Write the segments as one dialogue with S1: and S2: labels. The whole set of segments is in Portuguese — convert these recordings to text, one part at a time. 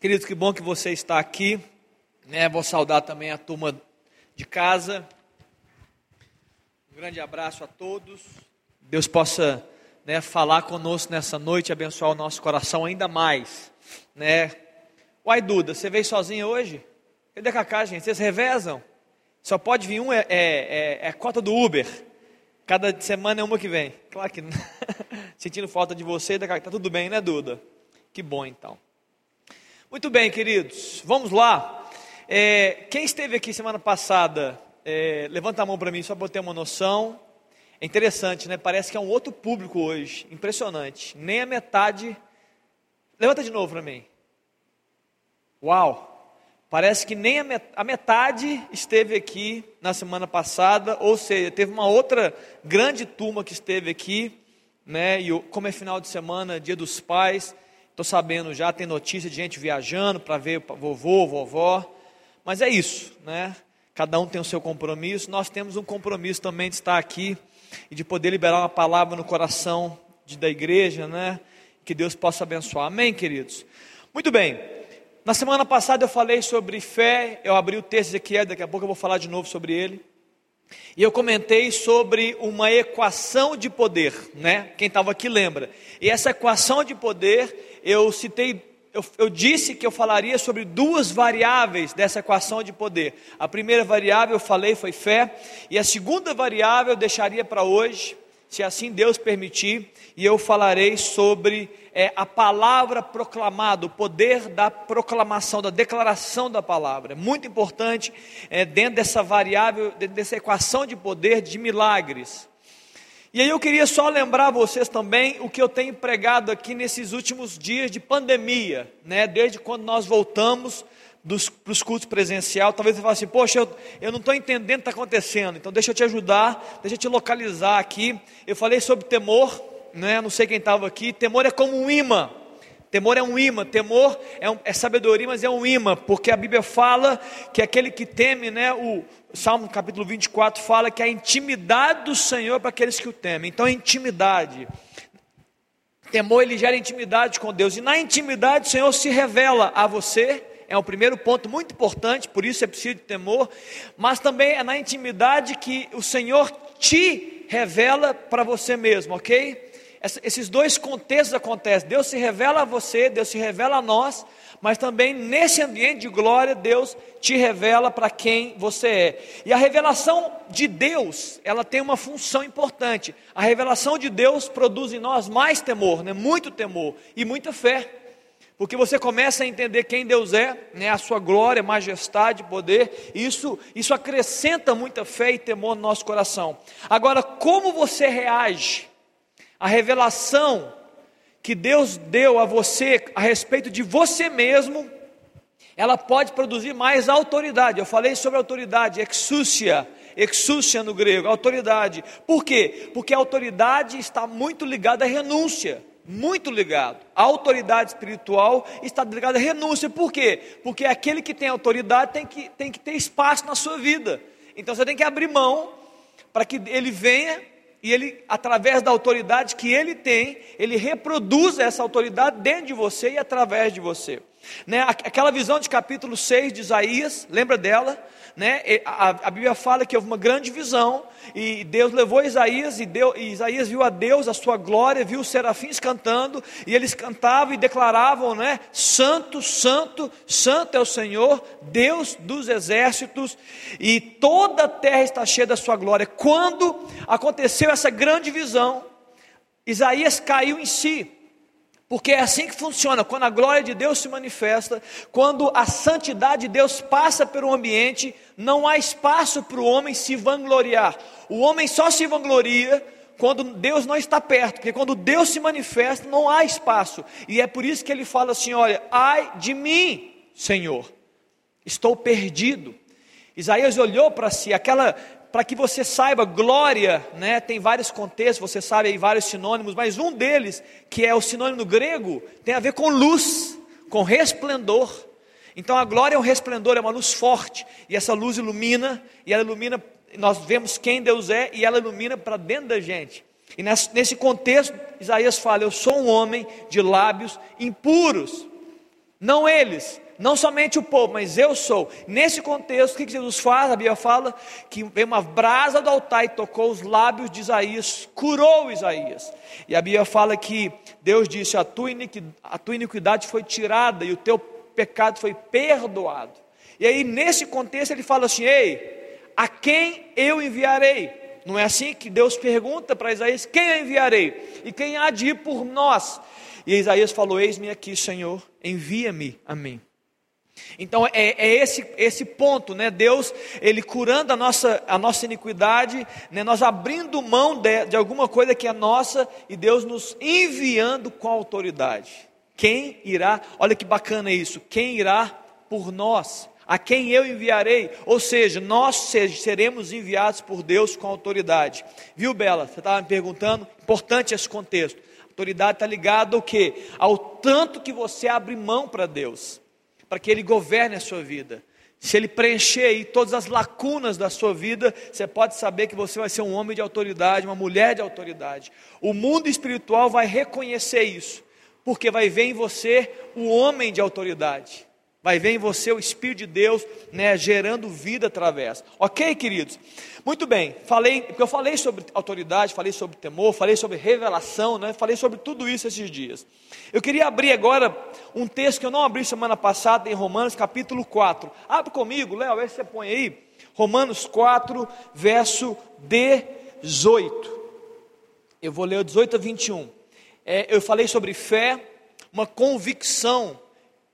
S1: Queridos, que bom que você está aqui. Né? Vou saudar também a turma de casa. Um grande abraço a todos. Deus possa né, falar conosco nessa noite, abençoar o nosso coração ainda mais. Né? Uai, Duda, você veio sozinha hoje? Cadê a Cacá, gente? Vocês revezam? Só pode vir um, é, é, é, é cota do Uber. Cada semana é uma que vem. Claro que sentindo falta de você, tá tudo bem, né, Duda? Que bom então. Muito bem, queridos, vamos lá. É, quem esteve aqui semana passada, é, levanta a mão para mim só para eu ter uma noção. É interessante, né? Parece que é um outro público hoje, impressionante. Nem a metade. Levanta de novo para mim. Uau! Parece que nem a metade esteve aqui na semana passada, ou seja, teve uma outra grande turma que esteve aqui, né? E como é final de semana, dia dos pais, Estou sabendo já, tem notícia de gente viajando para ver vovô, vovó. Mas é isso, né? Cada um tem o seu compromisso. Nós temos um compromisso também de estar aqui e de poder liberar uma palavra no coração de, da igreja, né? Que Deus possa abençoar. Amém, queridos? Muito bem. Na semana passada eu falei sobre fé, eu abri o texto de Ezequiel, daqui a pouco eu vou falar de novo sobre ele. E eu comentei sobre uma equação de poder, né? Quem estava aqui lembra. E essa equação de poder eu citei, eu, eu disse que eu falaria sobre duas variáveis dessa equação de poder. A primeira variável eu falei foi fé, e a segunda variável eu deixaria para hoje, se assim Deus permitir, e eu falarei sobre é, a palavra proclamada, o poder da proclamação, da declaração da palavra. É muito importante é, dentro dessa variável, dentro dessa equação de poder de milagres. E aí eu queria só lembrar vocês também o que eu tenho pregado aqui nesses últimos dias de pandemia, né? Desde quando nós voltamos para os cultos presencial, talvez você fale assim, poxa, eu, eu não estou entendendo o que está acontecendo, então deixa eu te ajudar, deixa eu te localizar aqui. Eu falei sobre temor, né? Não sei quem estava aqui, temor é como um imã. Temor é um imã, temor é, um, é, sabedoria, mas é um imã, porque a Bíblia fala que aquele que teme, né, o Salmo capítulo 24 fala que a intimidade do Senhor é para aqueles que o temem. Então, a intimidade, temor ele gera intimidade com Deus, e na intimidade o Senhor se revela a você, é o primeiro ponto muito importante, por isso é preciso de temor, mas também é na intimidade que o Senhor te revela para você mesmo, ok? esses dois contextos acontecem. Deus se revela a você, Deus se revela a nós, mas também nesse ambiente de glória, Deus te revela para quem você é. E a revelação de Deus, ela tem uma função importante. A revelação de Deus produz em nós mais temor, né? muito temor e muita fé. Porque você começa a entender quem Deus é, né, a sua glória, majestade, poder, isso, isso acrescenta muita fé e temor no nosso coração. Agora, como você reage a revelação que Deus deu a você a respeito de você mesmo, ela pode produzir mais autoridade. Eu falei sobre autoridade, exúcia, exúcia no grego, autoridade. Por quê? Porque a autoridade está muito ligada à renúncia. Muito ligado. A autoridade espiritual está ligada à renúncia. Por quê? Porque aquele que tem autoridade tem que, tem que ter espaço na sua vida. Então você tem que abrir mão para que ele venha e ele, através da autoridade que ele tem, ele reproduz essa autoridade dentro de você e através de você. Né? Aquela visão de capítulo 6 de Isaías, lembra dela? Né? A, a, Bíblia fala que houve uma grande visão e Deus levou Isaías e, Deus, e Isaías viu a Deus, a sua glória, viu os serafins cantando e eles cantavam e declaravam, né? Santo, Santo, Santo é o Senhor, Deus dos exércitos e toda a terra está cheia da sua glória. Quando aconteceu essa grande visão, Isaías caiu em si. Porque é assim que funciona, quando a glória de Deus se manifesta, quando a santidade de Deus passa pelo ambiente, não há espaço para o homem se vangloriar. O homem só se vangloria quando Deus não está perto, porque quando Deus se manifesta, não há espaço. E é por isso que ele fala assim: olha, ai de mim, Senhor, estou perdido. Isaías olhou para si, aquela para que você saiba, glória, né, tem vários contextos, você sabe aí vários sinônimos, mas um deles, que é o sinônimo grego, tem a ver com luz, com resplendor. Então a glória é um resplendor, é uma luz forte, e essa luz ilumina, e ela ilumina, nós vemos quem Deus é, e ela ilumina para dentro da gente. E nesse contexto, Isaías fala: Eu sou um homem de lábios impuros. Não eles, não somente o povo, mas eu sou. Nesse contexto, o que Jesus faz? A Bíblia fala que veio uma brasa do altar e tocou os lábios de Isaías, curou Isaías. E a Bíblia fala que Deus disse: a tua, iniquidade, foi tirada e o teu pecado foi perdoado. E aí, nesse contexto, ele fala assim: Ei, a quem eu enviarei? Não é assim que Deus pergunta para Isaías: Quem eu enviarei? E quem há de ir por nós? E Isaías falou: Eis-me aqui, Senhor, envia-me a mim. Então é, é, esse, esse ponto, né? Deus, Ele curando a nossa, a nossa iniquidade, né? nós abrindo mão de, de alguma coisa que é nossa e Deus nos enviando com autoridade. Quem irá, olha que bacana isso, quem irá por nós? A quem eu enviarei? Ou seja, nós seremos enviados por Deus com autoridade. Viu, Bela? Você estava me perguntando, importante esse contexto. Autoridade está ligada ao quê? Ao tanto que você abre mão para Deus para que Ele governe a sua vida. Se Ele preencher aí todas as lacunas da sua vida, você pode saber que você vai ser um homem de autoridade, uma mulher de autoridade. O mundo espiritual vai reconhecer isso, porque vai ver em você o homem de autoridade. Vai ver em você o Espírito de Deus, né, gerando vida através. Ok, queridos? Muito bem, falei, porque eu falei sobre autoridade, falei sobre temor, falei sobre revelação, né, falei sobre tudo isso esses dias. Eu queria abrir agora um texto que eu não abri semana passada em Romanos capítulo 4. Abre comigo, Léo, se você põe aí. Romanos 4, verso 18. Eu vou ler o 18 a 21. É, eu falei sobre fé, uma convicção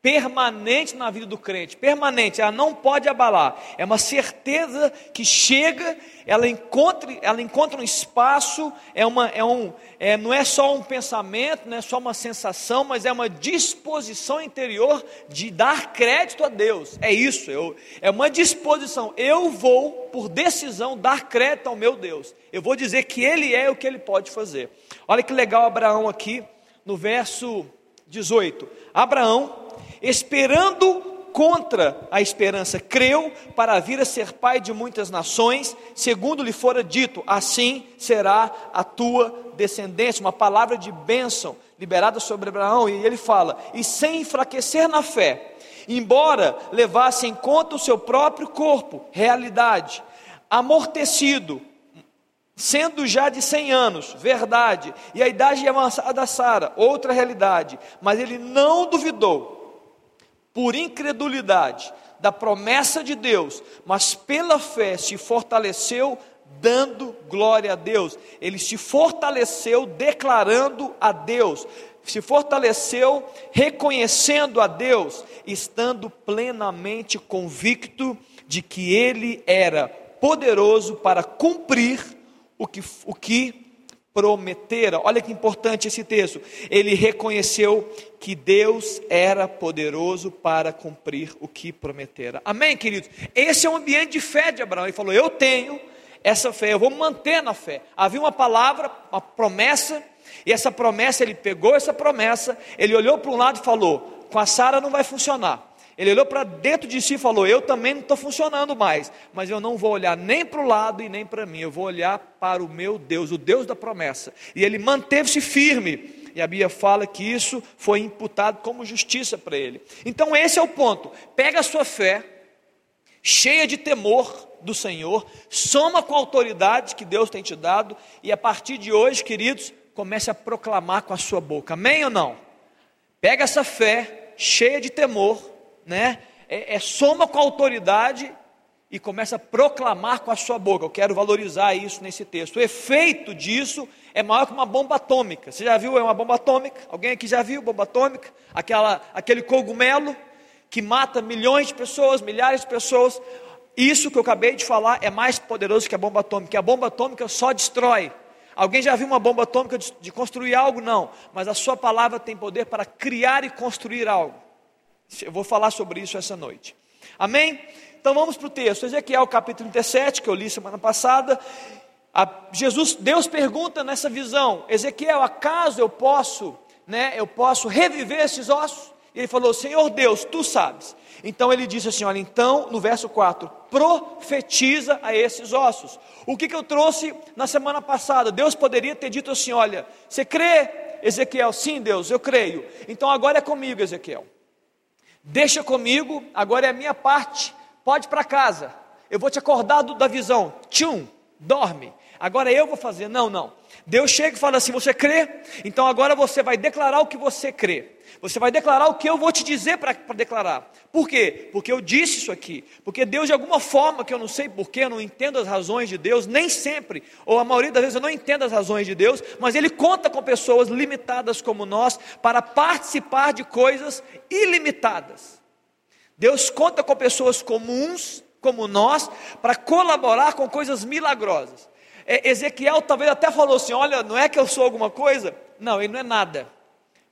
S1: permanente na vida do crente, permanente, ela não pode abalar, é uma certeza que chega, ela encontra, ela encontra um espaço, é uma, é um, é, não é só um pensamento, não é só uma sensação, mas é uma disposição interior de dar crédito a Deus, é isso, eu, é uma disposição, eu vou, por decisão, dar crédito ao meu Deus, eu vou dizer que Ele é o que Ele pode fazer, olha que legal Abraão aqui, no verso 18, Abraão, esperando contra a esperança, creu para vir a ser pai de muitas nações, segundo lhe fora dito, assim será a tua descendência, uma palavra de bênção liberada sobre Abraão, e ele fala, e sem enfraquecer na fé, embora levasse em conta o seu próprio corpo, realidade, amortecido, sendo já de 100 anos, verdade, e a idade avançada da Sara, outra realidade, mas ele não duvidou por incredulidade da promessa de Deus, mas pela fé se fortaleceu dando glória a Deus. Ele se fortaleceu declarando a Deus, se fortaleceu reconhecendo a Deus, estando plenamente convicto de que ele era poderoso para cumprir o que, o que prometera. Olha que importante esse texto. Ele reconheceu que Deus era poderoso para cumprir o que prometera. Amém, queridos? Esse é o ambiente de fé de Abraão. Ele falou: Eu tenho essa fé, eu vou manter na fé. Havia uma palavra, uma promessa, e essa promessa, ele pegou essa promessa, ele olhou para um lado e falou: Com a Sara não vai funcionar. Ele olhou para dentro de si e falou: Eu também não estou funcionando mais, mas eu não vou olhar nem para o lado e nem para mim, eu vou olhar para o meu Deus, o Deus da promessa. E ele manteve-se firme. E a Bíblia fala que isso foi imputado como justiça para ele. Então, esse é o ponto. Pega a sua fé, cheia de temor do Senhor, soma com a autoridade que Deus tem te dado, e a partir de hoje, queridos, comece a proclamar com a sua boca. Amém ou não? Pega essa fé cheia de temor né? É, é soma com a autoridade e começa a proclamar com a sua boca. Eu quero valorizar isso nesse texto. O efeito disso é maior que uma bomba atômica. Você já viu é uma bomba atômica? Alguém aqui já viu bomba atômica? Aquela, aquele cogumelo que mata milhões de pessoas, milhares de pessoas. Isso que eu acabei de falar é mais poderoso que a bomba atômica. A bomba atômica só destrói. Alguém já viu uma bomba atômica de, de construir algo? Não. Mas a sua palavra tem poder para criar e construir algo. Eu vou falar sobre isso essa noite. Amém? Então vamos para o texto. Ezequiel capítulo 37, que eu li semana passada. A Jesus, Deus pergunta nessa visão: Ezequiel, acaso eu posso, né, eu posso reviver esses ossos? E ele falou: Senhor Deus, tu sabes. Então ele disse assim: Olha, então, no verso 4, profetiza a esses ossos. O que, que eu trouxe na semana passada? Deus poderia ter dito assim: Olha, você crê, Ezequiel? Sim, Deus, eu creio. Então agora é comigo, Ezequiel. Deixa comigo, agora é a minha parte, pode para casa. Eu vou te acordar do, da visão. Tchum, dorme. Agora eu vou fazer. Não, não. Deus chega e fala assim: Você crê? Então agora você vai declarar o que você crê. Você vai declarar o que eu vou te dizer para declarar. Por quê? Porque eu disse isso aqui. Porque Deus, de alguma forma, que eu não sei porquê, eu não entendo as razões de Deus, nem sempre, ou a maioria das vezes eu não entendo as razões de Deus, mas Ele conta com pessoas limitadas como nós para participar de coisas ilimitadas. Deus conta com pessoas comuns, como nós, para colaborar com coisas milagrosas. É, Ezequiel talvez até falou assim: Olha, não é que eu sou alguma coisa? Não, ele não é nada.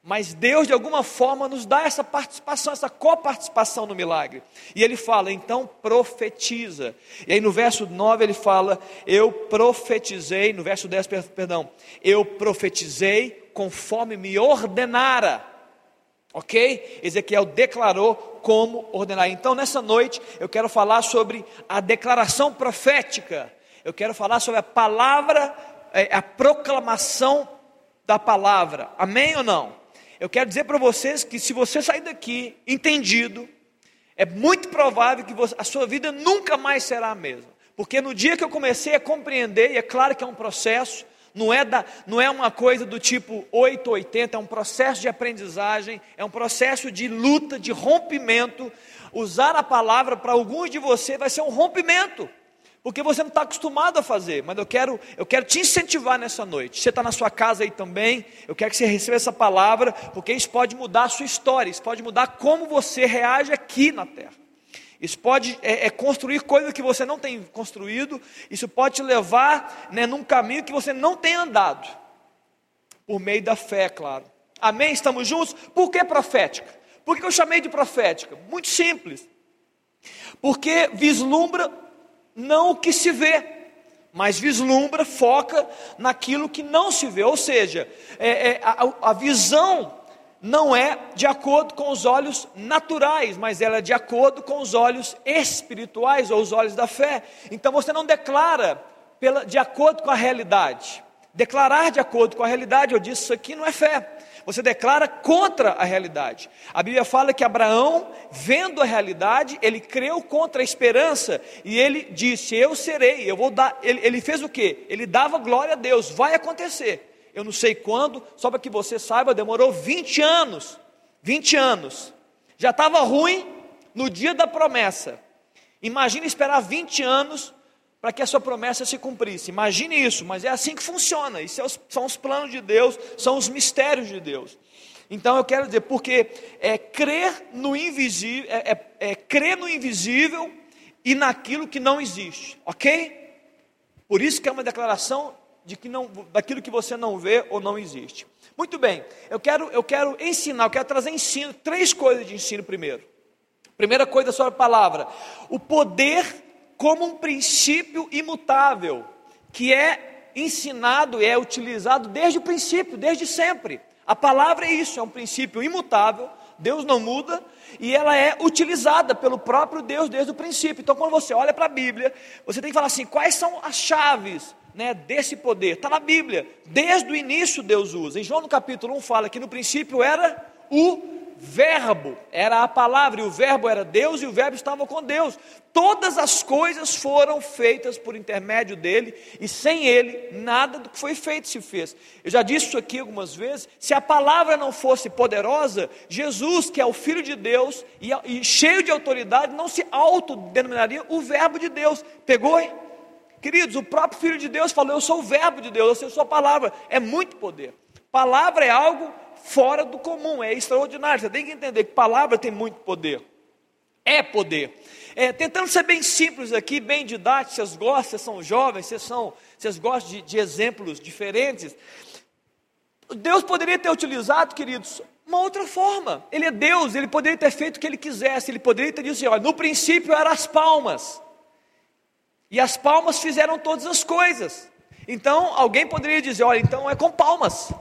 S1: Mas Deus, de alguma forma, nos dá essa participação, essa coparticipação no milagre. E ele fala, então profetiza. E aí no verso 9 ele fala: Eu profetizei, no verso 10, perdão, eu profetizei conforme me ordenara. Ok? Ezequiel declarou como ordenar. Então, nessa noite, eu quero falar sobre a declaração profética. Eu quero falar sobre a palavra, é, a proclamação da palavra. Amém ou não? eu quero dizer para vocês que se você sair daqui entendido, é muito provável que você, a sua vida nunca mais será a mesma. Porque no dia que eu comecei a compreender, e é claro que é um processo, não é, da, não é uma coisa do tipo 8 ou 80, é um processo de aprendizagem, é um processo de luta, de rompimento. Usar a palavra para alguns de vocês vai ser um rompimento porque você não está acostumado a fazer, mas eu quero, eu quero te incentivar nessa noite. Você está na sua casa aí também, eu quero que você receba essa palavra, porque isso pode mudar a sua história, isso pode mudar como você reage aqui na terra. Isso pode é, é construir coisas que você não tem construído, isso pode te levar né, num caminho que você não tem andado, por meio da fé, claro. Amém? Estamos juntos? Por que profética? Por que eu chamei de profética? Muito simples. Porque vislumbra não o que se vê, mas vislumbra, foca naquilo que não se vê. Ou seja, é, é, a, a visão não é de acordo com os olhos naturais, mas ela é de acordo com os olhos espirituais ou os olhos da fé. Então você não declara pela, de acordo com a realidade. Declarar de acordo com a realidade, eu disse, isso aqui não é fé você declara contra a realidade. A Bíblia fala que Abraão, vendo a realidade, ele creu contra a esperança e ele disse: Eu serei, eu vou dar. Ele, ele fez o que? Ele dava glória a Deus, vai acontecer. Eu não sei quando, só para que você saiba, demorou 20 anos. 20 anos. Já estava ruim no dia da promessa. Imagina esperar 20 anos para que a sua promessa se cumprisse. Imagine isso, mas é assim que funciona. Isso é são os planos de Deus, são os mistérios de Deus. Então eu quero dizer, porque é crer no invisível, é, é, é crer no invisível e naquilo que não existe, ok? Por isso que é uma declaração de que não, daquilo que você não vê ou não existe. Muito bem, eu quero, eu quero ensinar, eu quero trazer ensino, três coisas de ensino primeiro. Primeira coisa sobre a palavra, o poder como um princípio imutável, que é ensinado e é utilizado desde o princípio, desde sempre. A palavra é isso, é um princípio imutável, Deus não muda, e ela é utilizada pelo próprio Deus desde o princípio. Então, quando você olha para a Bíblia, você tem que falar assim: quais são as chaves né, desse poder? Está na Bíblia, desde o início Deus usa. Em João no capítulo 1 fala que no princípio era o Verbo era a palavra, e o Verbo era Deus, e o Verbo estava com Deus. Todas as coisas foram feitas por intermédio dele, e sem ele, nada do que foi feito se fez. Eu já disse isso aqui algumas vezes: se a palavra não fosse poderosa, Jesus, que é o Filho de Deus e, e cheio de autoridade, não se autodenominaria o Verbo de Deus. Pegou? Hein? Queridos, o próprio Filho de Deus falou: Eu sou o Verbo de Deus, eu sou a palavra. É muito poder. Palavra é algo fora do comum, é extraordinário. Você tem que entender que palavra tem muito poder. É poder. É, tentando ser bem simples aqui, bem didático, vocês gostam, vocês são jovens, vocês, são, vocês gostam de, de exemplos diferentes. Deus poderia ter utilizado, queridos, uma outra forma. Ele é Deus, ele poderia ter feito o que ele quisesse, ele poderia ter dito assim: olha, no princípio eram as palmas, e as palmas fizeram todas as coisas. Então alguém poderia dizer: olha, então é com palmas.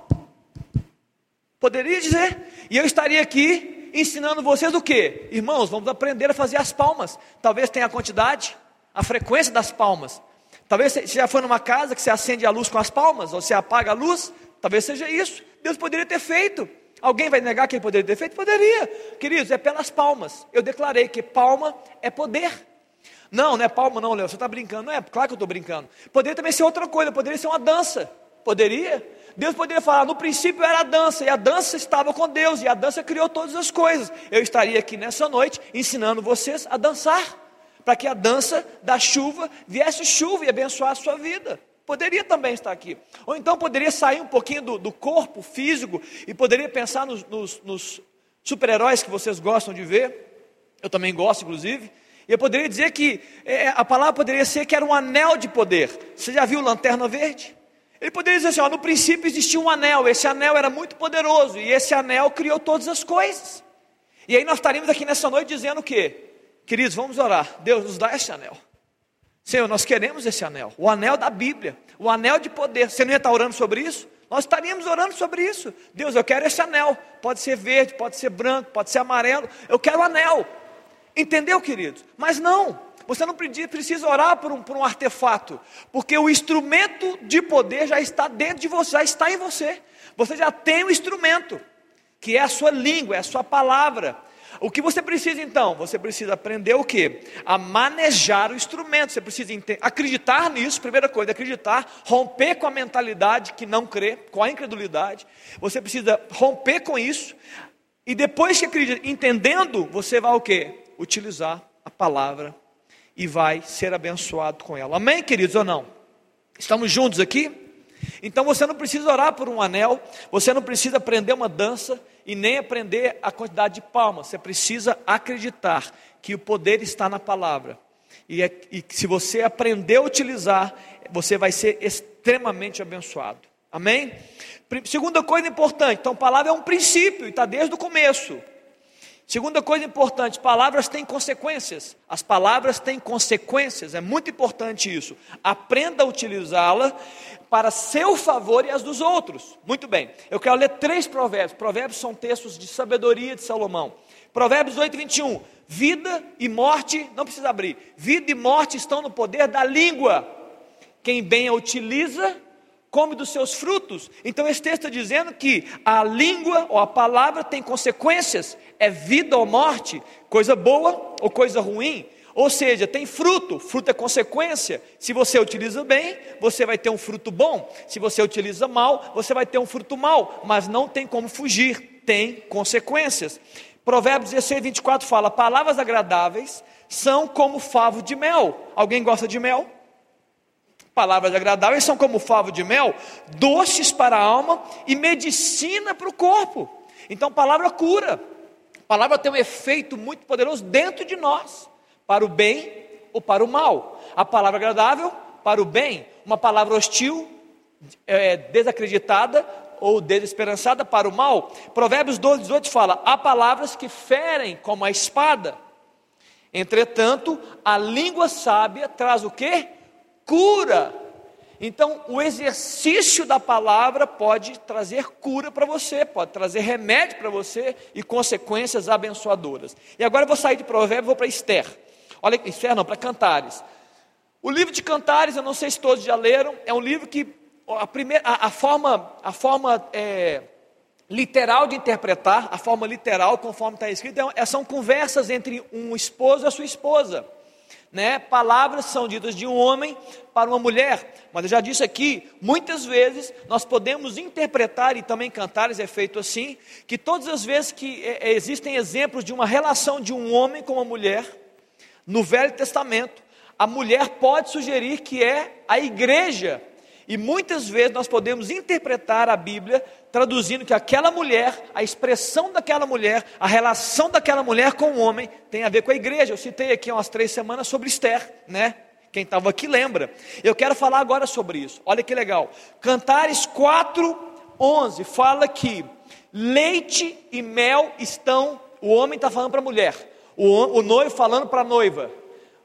S1: Poderia dizer. E eu estaria aqui ensinando vocês o que? Irmãos, vamos aprender a fazer as palmas. Talvez tenha a quantidade, a frequência das palmas. Talvez você já foi numa casa que você acende a luz com as palmas, ou você apaga a luz. Talvez seja isso. Deus poderia ter feito. Alguém vai negar que ele poderia ter feito? Poderia. Queridos, é pelas palmas. Eu declarei que palma é poder. Não, não é palma não, Léo, você está brincando. Não é, claro que eu estou brincando. Poderia também ser outra coisa, poderia ser uma dança. Poderia. Deus poderia falar, no princípio era a dança, e a dança estava com Deus, e a dança criou todas as coisas. Eu estaria aqui nessa noite ensinando vocês a dançar, para que a dança da chuva viesse chuva e abençoar a sua vida. Poderia também estar aqui. Ou então poderia sair um pouquinho do, do corpo físico e poderia pensar nos, nos, nos super-heróis que vocês gostam de ver. Eu também gosto, inclusive. E eu poderia dizer que é, a palavra poderia ser que era um anel de poder. Você já viu Lanterna Verde? Ele poderia dizer assim: ó, no princípio existia um anel, esse anel era muito poderoso, e esse anel criou todas as coisas. E aí nós estaríamos aqui nessa noite dizendo o quê? Queridos, vamos orar. Deus nos dá esse anel. Senhor, nós queremos esse anel, o anel da Bíblia, o anel de poder. Você não ia estar orando sobre isso? Nós estaríamos orando sobre isso. Deus, eu quero esse anel. Pode ser verde, pode ser branco, pode ser amarelo. Eu quero o anel. Entendeu, queridos? Mas não, você não precisa orar por um, por um artefato, porque o instrumento de poder já está dentro de você, já está em você. Você já tem o instrumento, que é a sua língua, é a sua palavra. O que você precisa então? Você precisa aprender o que? A manejar o instrumento. Você precisa acreditar nisso, primeira coisa, acreditar, romper com a mentalidade que não crê, com a incredulidade. Você precisa romper com isso. E depois que acredita, entendendo, você vai o que? Utilizar a palavra e vai ser abençoado com ela. Amém, queridos ou não? Estamos juntos aqui? Então você não precisa orar por um anel, você não precisa aprender uma dança, e nem aprender a quantidade de palmas. Você precisa acreditar que o poder está na palavra. E, é, e se você aprender a utilizar, você vai ser extremamente abençoado. Amém? Segunda coisa importante, então, palavra é um princípio e está desde o começo. Segunda coisa importante, palavras têm consequências. As palavras têm consequências, é muito importante isso. Aprenda a utilizá-la para seu favor e as dos outros. Muito bem, eu quero ler três provérbios. Provérbios são textos de sabedoria de Salomão. Provérbios 8, 21. Vida e morte, não precisa abrir. Vida e morte estão no poder da língua. Quem bem a utiliza, come dos seus frutos. Então esse texto está dizendo que a língua ou a palavra tem consequências, é vida ou morte, coisa boa ou coisa ruim. Ou seja, tem fruto, fruto é consequência. Se você utiliza bem, você vai ter um fruto bom. Se você utiliza mal, você vai ter um fruto mal. Mas não tem como fugir, tem consequências. Provérbios 16, 24 fala: Palavras agradáveis são como favo de mel. Alguém gosta de mel? Palavras agradáveis são como favo de mel, doces para a alma e medicina para o corpo. Então, palavra cura. palavra tem um efeito muito poderoso dentro de nós para o bem ou para o mal. A palavra agradável para o bem, uma palavra hostil, é, desacreditada ou desesperançada para o mal. Provérbios 12, 18 fala: há palavras que ferem como a espada. Entretanto, a língua sábia traz o que? Cura. Então, o exercício da palavra pode trazer cura para você, pode trazer remédio para você e consequências abençoadoras. E agora eu vou sair de Provérbios e vou para Esther. Olha, Esther não, para Cantares. O livro de Cantares, eu não sei se todos já leram, é um livro que a, primeira, a, a forma, a forma é, literal de interpretar, a forma literal, conforme está escrito, é, são conversas entre um esposo e a sua esposa. Né? Palavras são ditas de um homem para uma mulher, mas eu já disse aqui, muitas vezes nós podemos interpretar, e também Cantares é feito assim, que todas as vezes que é, é existem exemplos de uma relação de um homem com uma mulher, no Velho Testamento, a mulher pode sugerir que é a igreja. E muitas vezes nós podemos interpretar a Bíblia traduzindo que aquela mulher, a expressão daquela mulher, a relação daquela mulher com o homem tem a ver com a igreja. Eu citei aqui umas três semanas sobre Esther, né? Quem estava aqui lembra. Eu quero falar agora sobre isso. Olha que legal. Cantares 4, 11 fala que leite e mel estão. O homem está falando para a mulher o, o noivo falando para a noiva: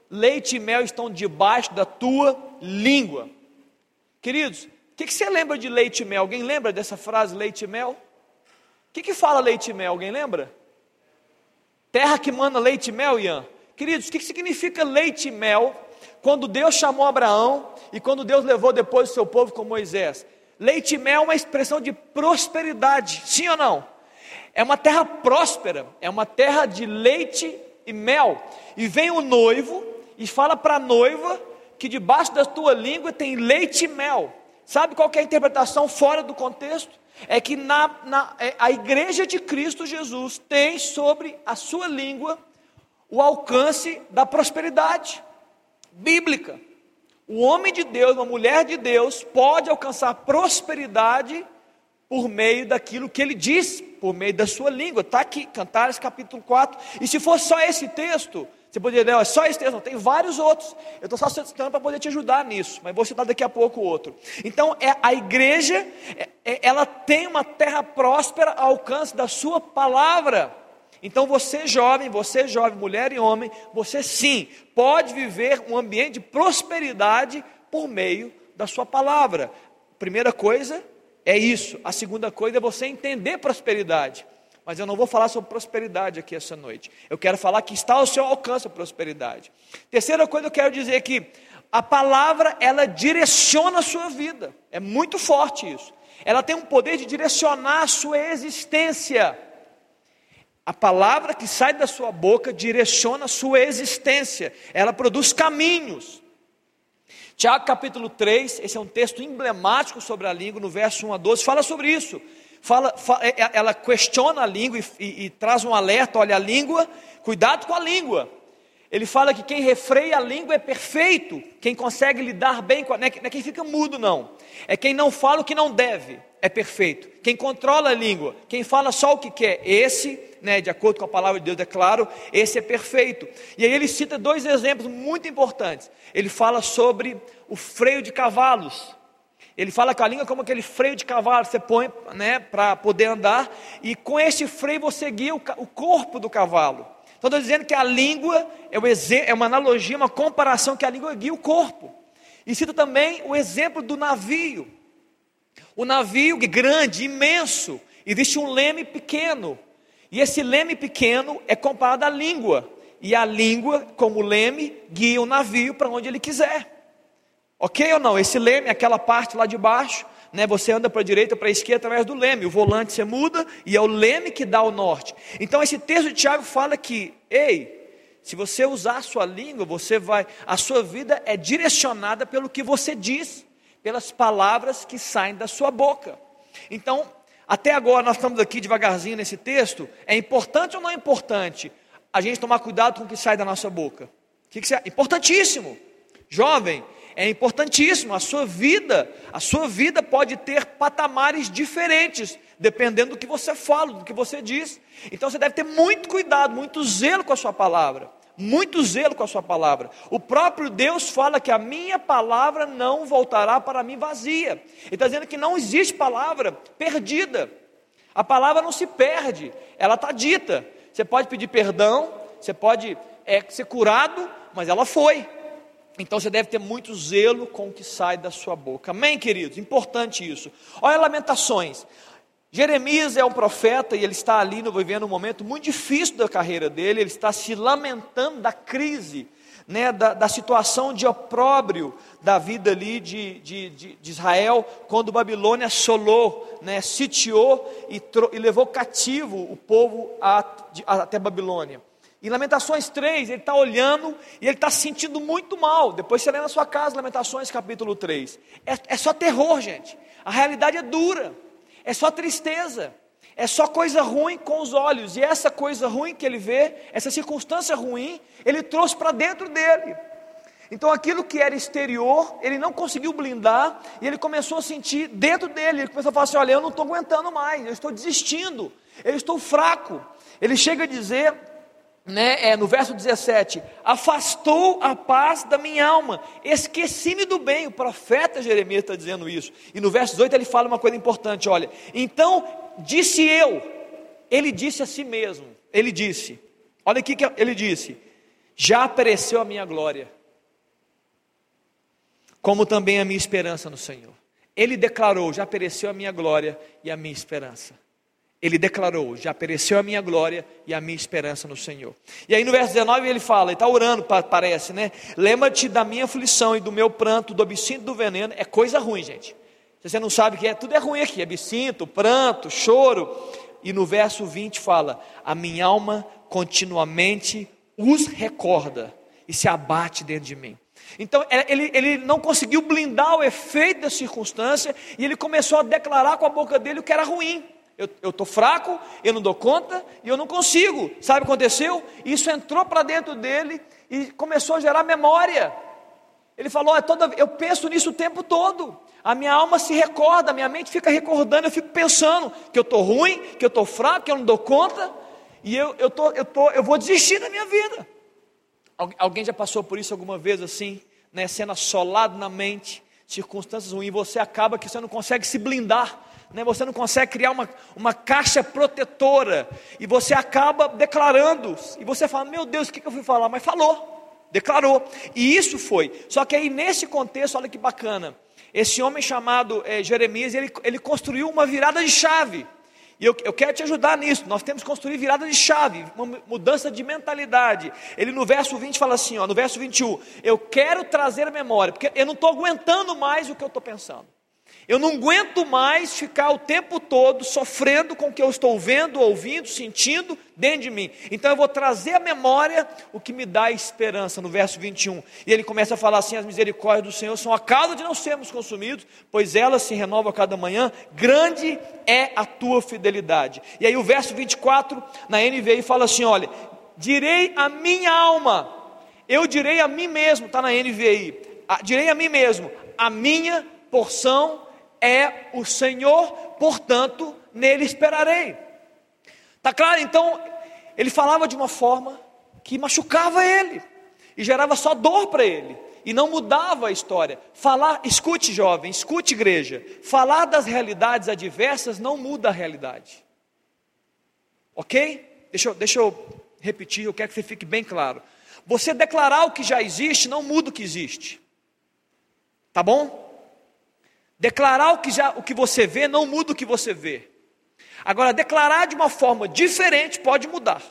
S1: leite e mel estão debaixo da tua língua. Queridos, que, que, você lembra de leite e mel? Alguém lembra dessa frase leite e mel? O que, que fala leite e mel? Alguém lembra? Terra que manda leite e mel, Ian. Queridos, o que, que significa leite e mel? Quando Deus chamou Abraão e quando Deus levou depois o seu povo com Moisés. Leite e mel é uma expressão de prosperidade, sim ou não? É uma terra próspera, é uma terra de leite e mel. E vem o noivo e fala para a noiva que debaixo da tua língua tem leite e mel. Sabe qual é a interpretação fora do contexto? É que na, na, é, a igreja de Cristo Jesus tem sobre a sua língua o alcance da prosperidade bíblica. O homem de Deus, uma mulher de Deus, pode alcançar prosperidade por meio daquilo que ele diz, por meio da sua língua. Está aqui, Cantares capítulo 4. E se for só esse texto, você poderia dizer, é só esse texto, não, tem vários outros. Eu estou só citando para poder te ajudar nisso, mas vou citar daqui a pouco outro. Então, é, a igreja, é, é, ela tem uma terra próspera ao alcance da sua palavra. Então você jovem, você jovem, mulher e homem, você sim pode viver um ambiente de prosperidade por meio da sua palavra. Primeira coisa é isso. A segunda coisa é você entender prosperidade. Mas eu não vou falar sobre prosperidade aqui essa noite. Eu quero falar que está ao seu alcance a prosperidade. Terceira coisa eu quero dizer que a palavra ela direciona a sua vida. É muito forte isso. Ela tem um poder de direcionar a sua existência. A palavra que sai da sua boca direciona a sua existência, ela produz caminhos. Tiago capítulo 3, esse é um texto emblemático sobre a língua, no verso 1 a 12, fala sobre isso. Fala, é, é, ela questiona a língua e, e, e traz um alerta: olha, a língua, cuidado com a língua. Ele fala que quem refreia a língua é perfeito, quem consegue lidar bem com a. É, não é quem fica mudo, não. É quem não fala o que não deve, é perfeito. Quem controla a língua, quem fala só o que quer, esse né, de acordo com a palavra de Deus, é claro, esse é perfeito. E aí ele cita dois exemplos muito importantes. Ele fala sobre o freio de cavalos. Ele fala que a língua como aquele freio de cavalo, você põe né, para poder andar, e com esse freio você guia o, corpo do cavalo. Então estou dizendo que a língua é, é uma analogia, uma comparação que a língua guia o corpo. E cita também o exemplo do navio. O navio grande, imenso, existe um leme pequeno. E esse leme pequeno é comparado à língua. E a língua, como leme, guia o navio para onde ele quiser. Ok ou não? Esse leme, aquela parte lá de baixo, né, você anda para a direita, para a esquerda através do leme. O volante você muda e é o leme que dá o norte. Então esse texto de Tiago fala que, ei, se você usar a sua língua, você vai, a sua vida é direcionada pelo que você diz, pelas palavras que saem da sua boca. Então, até agora nós estamos aqui devagarzinho nesse texto. É importante ou não é importante a gente tomar cuidado com o que sai da nossa boca? Que, que você... Importantíssimo. Jovem, é importantíssimo. A sua vida, a sua vida pode ter patamares diferentes, dependendo do que você fala, do que você diz. Então você deve ter muito cuidado, muito zelo com a sua palavra muito zelo com a sua palavra. O próprio Deus fala que a minha palavra não voltará para mim vazia. Ele está dizendo que não existe palavra perdida. A palavra não se perde, ela está dita. Você pode pedir perdão, você pode é, ser curado, mas ela foi. Então você deve ter muito zelo com o que sai da sua boca. Amém, queridos? Importante isso. Olha Lamentações. Jeremias é um profeta e ele está ali vivendo um momento muito difícil da carreira dele, ele está se lamentando da crise, né, da, da situação de opróbrio da vida ali de, de, de, de Israel, quando Babilônia assolou, né, sitiou e, e levou cativo o povo a, até Babilônia. Em Lamentações 3, ele está olhando e ele está se sentindo muito mal. Depois você lê na sua casa, Lamentações capítulo 3. É, é só terror, gente. A realidade é dura é só tristeza, é só coisa ruim com os olhos, e essa coisa ruim que ele vê, essa circunstância ruim, ele trouxe para dentro dele. Então aquilo que era exterior, ele não conseguiu blindar, e ele começou a sentir dentro dele, ele começou a falar assim: olha, eu não estou aguentando mais, eu estou desistindo, eu estou fraco. Ele chega a dizer né, é, no verso 17: Afastou a paz da minha alma, esqueci-me do bem. O profeta Jeremias está dizendo isso. E no verso 18 ele fala uma coisa importante: olha, então disse eu, ele disse a si mesmo, ele disse, olha aqui que ele disse: Já apareceu a minha glória, como também a minha esperança no Senhor. Ele declarou: Já apareceu a minha glória e a minha esperança. Ele declarou: Já pereceu a minha glória e a minha esperança no Senhor. E aí no verso 19 ele fala, ele está orando, parece, né? Lembra-te da minha aflição e do meu pranto, do absinto do veneno. É coisa ruim, gente. Se você não sabe que é, tudo é ruim aqui: absinto, pranto, choro. e no verso 20 fala: A minha alma continuamente os recorda e se abate dentro de mim. Então ele, ele não conseguiu blindar o efeito da circunstância e ele começou a declarar com a boca dele o que era ruim. Eu estou fraco, eu não dou conta e eu não consigo. Sabe o que aconteceu? Isso entrou para dentro dele e começou a gerar memória. Ele falou: é toda, eu penso nisso o tempo todo. A minha alma se recorda, a minha mente fica recordando, eu fico pensando que eu estou ruim, que eu estou fraco, que eu não dou conta, e eu, eu, tô, eu, tô, eu vou desistir da minha vida. Alguém já passou por isso alguma vez assim, né, sendo assolado na mente, circunstâncias ruins, você acaba que você não consegue se blindar, né, você não consegue criar uma, uma caixa protetora, e você acaba declarando, e você fala: Meu Deus, o que, que eu fui falar? Mas falou, declarou, e isso foi. Só que aí nesse contexto, olha que bacana, esse homem chamado é, Jeremias, ele, ele construiu uma virada de chave. E eu, eu, quero te ajudar nisso. Nós temos que construir virada de chave, uma mudança de mentalidade. Ele no verso 20 fala assim, ó, no verso 21, eu quero trazer a memória, porque eu não estou aguentando mais o que eu estou pensando. Eu não aguento mais ficar o tempo todo sofrendo com o que eu estou vendo, ouvindo, sentindo dentro de mim. Então eu vou trazer à memória o que me dá esperança, no verso 21. E ele começa a falar assim: as misericórdias do Senhor são a causa de não sermos consumidos, pois elas se renovam a cada manhã, grande é a tua fidelidade. E aí o verso 24, na NVI, fala assim: olha, direi a minha alma, eu direi a mim mesmo, está na NVI, direi a mim mesmo, a minha porção é o Senhor, portanto, nele esperarei. Tá claro? Então, ele falava de uma forma que machucava ele e gerava só dor para ele e não mudava a história. Falar, escute jovem, escute igreja, falar das realidades adversas não muda a realidade. OK? Deixa eu, deixa eu repetir, eu quero que você fique bem claro. Você declarar o que já existe não muda o que existe. Tá bom? Declarar o que, já, o que você vê não muda o que você vê. Agora, declarar de uma forma diferente pode mudar.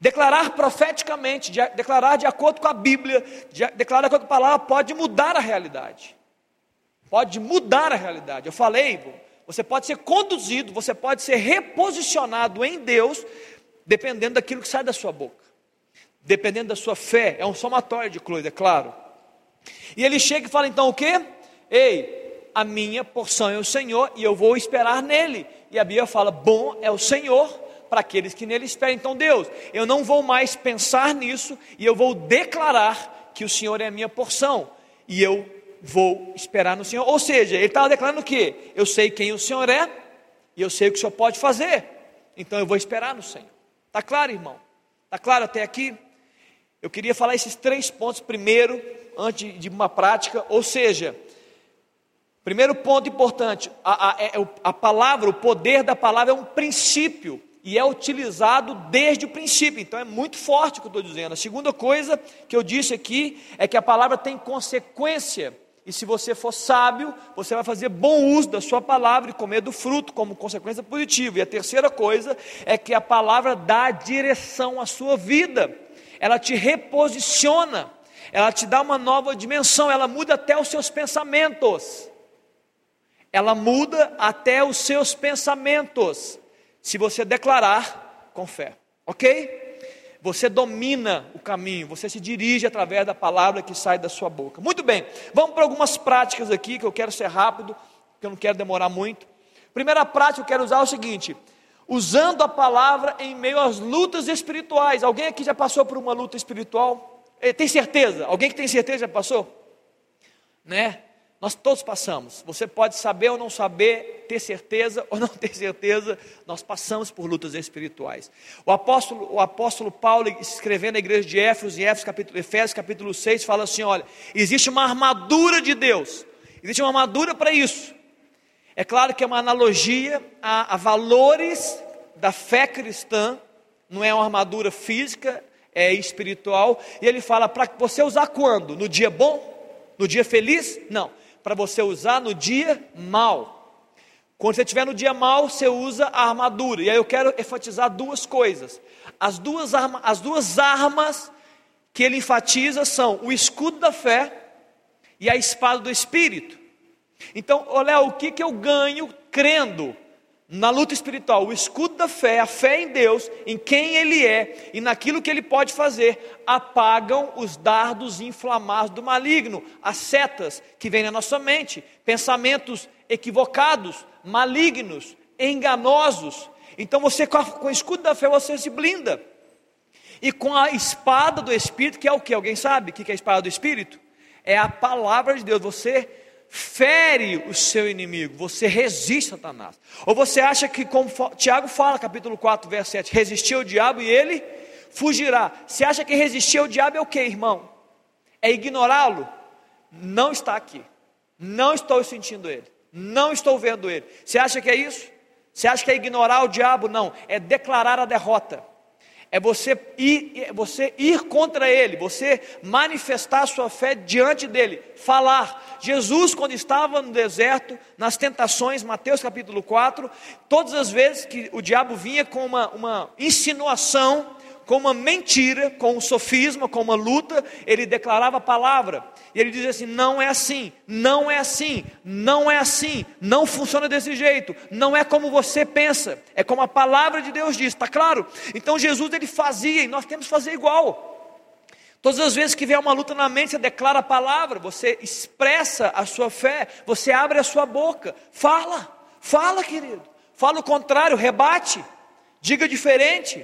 S1: Declarar profeticamente, de, declarar de acordo com a Bíblia, de, declarar de acordo com a palavra, pode mudar a realidade. Pode mudar a realidade. Eu falei, você pode ser conduzido, você pode ser reposicionado em Deus, dependendo daquilo que sai da sua boca. Dependendo da sua fé. É um somatório de coisas, é claro. E ele chega e fala então o quê? Ei, a minha porção é o Senhor e eu vou esperar nele. E a Bíblia fala: bom é o Senhor para aqueles que nele esperam. Então, Deus, eu não vou mais pensar nisso e eu vou declarar que o Senhor é a minha porção. E eu vou esperar no Senhor. Ou seja, ele estava declarando o quê? Eu sei quem o Senhor é e eu sei o que o Senhor pode fazer. Então eu vou esperar no Senhor. Está claro, irmão? Está claro até aqui? Eu queria falar esses três pontos primeiro, antes de uma prática, ou seja, Primeiro ponto importante: a, a, é a palavra, o poder da palavra é um princípio e é utilizado desde o princípio, então é muito forte o que eu estou dizendo. A segunda coisa que eu disse aqui é que a palavra tem consequência, e se você for sábio, você vai fazer bom uso da sua palavra e comer do fruto como consequência positiva. E a terceira coisa é que a palavra dá direção à sua vida, ela te reposiciona, ela te dá uma nova dimensão, ela muda até os seus pensamentos ela muda até os seus pensamentos, se você declarar com fé, ok? Você domina o caminho, você se dirige através da palavra que sai da sua boca. Muito bem, vamos para algumas práticas aqui, que eu quero ser rápido, que eu não quero demorar muito. Primeira prática que eu quero usar é o seguinte: usando a palavra em meio às lutas espirituais. Alguém aqui já passou por uma luta espiritual? Eh, tem certeza? Alguém que tem certeza já passou? Né? Nós todos passamos. Você pode saber ou não saber, ter certeza ou não ter certeza, nós passamos por lutas espirituais. O apóstolo, o apóstolo Paulo, escrevendo na igreja de Éfeso, em Éfeso capítulo, Efésios capítulo 6, fala assim: olha, existe uma armadura de Deus, existe uma armadura para isso. É claro que é uma analogia a, a valores da fé cristã, não é uma armadura física, é espiritual, e ele fala para você usar quando? No dia bom? No dia feliz? Não para você usar no dia mal. Quando você estiver no dia mal, você usa a armadura. E aí eu quero enfatizar duas coisas. As duas, arma, as duas armas que ele enfatiza são o escudo da fé e a espada do Espírito. Então, olha, o que, que eu ganho crendo na luta espiritual, o escudo da fé, a fé em Deus, em quem Ele é e naquilo que Ele pode fazer, apagam os dardos inflamados do maligno, as setas que vêm na nossa mente, pensamentos equivocados, malignos, enganosos. Então você, com, o escudo da fé, você se blinda. E com a espada do Espírito, que é o que? Alguém sabe o que é a espada do Espírito? É a palavra de Deus. Você fere o seu inimigo, você resiste a Satanás. Ou você acha que, como Tiago fala, capítulo 4, verso 7, resistir ao diabo e ele fugirá. Você acha que resistir ao diabo é o que, irmão? É ignorá-lo? Não está aqui. Não estou sentindo ele. Não estou vendo ele. Você acha que é isso? Você acha que é ignorar o diabo? Não. É declarar a derrota é você ir, é você ir contra ele, você manifestar a sua fé diante dele, falar. Jesus, quando estava no deserto, nas tentações, Mateus capítulo 4, todas as vezes que o diabo vinha com uma, uma insinuação, com uma mentira, com um sofisma, com uma luta, ele declarava a palavra. E ele dizia assim: não é assim, não é assim, não é assim, não funciona desse jeito, não é como você pensa, é como a palavra de Deus diz, está claro? Então Jesus ele fazia e nós temos que fazer igual. Todas as vezes que vier uma luta na mente, você declara a palavra, você expressa a sua fé, você abre a sua boca, fala, fala, querido, fala o contrário, rebate, diga diferente.